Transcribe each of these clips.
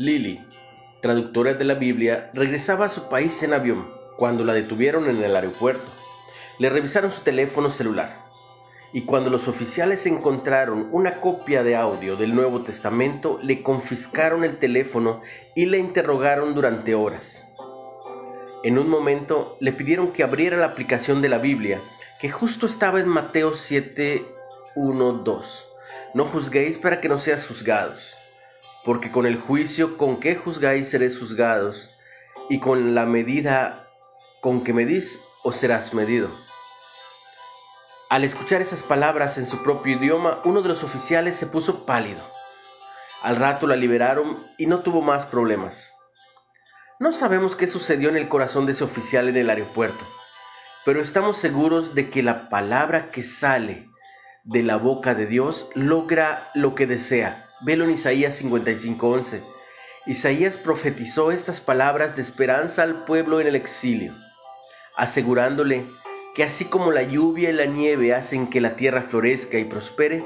Lily, traductora de la Biblia, regresaba a su país en avión cuando la detuvieron en el aeropuerto. Le revisaron su teléfono celular y cuando los oficiales encontraron una copia de audio del Nuevo Testamento, le confiscaron el teléfono y le interrogaron durante horas. En un momento le pidieron que abriera la aplicación de la Biblia, que justo estaba en Mateo 7, 1, 2. No juzguéis para que no seas juzgados porque con el juicio con que juzgáis seréis juzgados, y con la medida con que medís os serás medido. Al escuchar esas palabras en su propio idioma, uno de los oficiales se puso pálido. Al rato la liberaron y no tuvo más problemas. No sabemos qué sucedió en el corazón de ese oficial en el aeropuerto, pero estamos seguros de que la palabra que sale de la boca de Dios logra lo que desea Velo en Isaías 55:11. Isaías profetizó estas palabras de esperanza al pueblo en el exilio, asegurándole que así como la lluvia y la nieve hacen que la tierra florezca y prospere,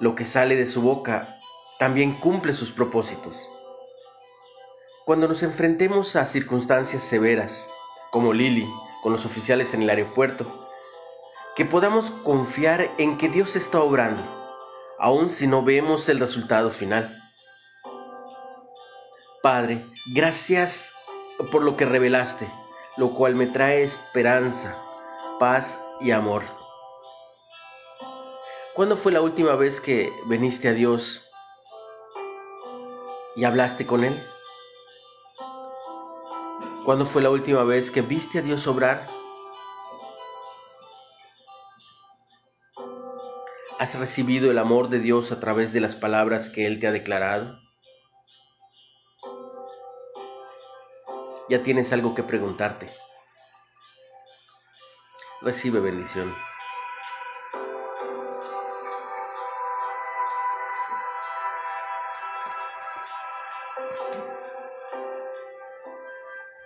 lo que sale de su boca también cumple sus propósitos. Cuando nos enfrentemos a circunstancias severas, como Lily con los oficiales en el aeropuerto, que podamos confiar en que Dios está obrando aun si no vemos el resultado final. Padre, gracias por lo que revelaste, lo cual me trae esperanza, paz y amor. ¿Cuándo fue la última vez que viniste a Dios y hablaste con Él? ¿Cuándo fue la última vez que viste a Dios obrar? ¿Has recibido el amor de Dios a través de las palabras que Él te ha declarado? Ya tienes algo que preguntarte. Recibe bendición.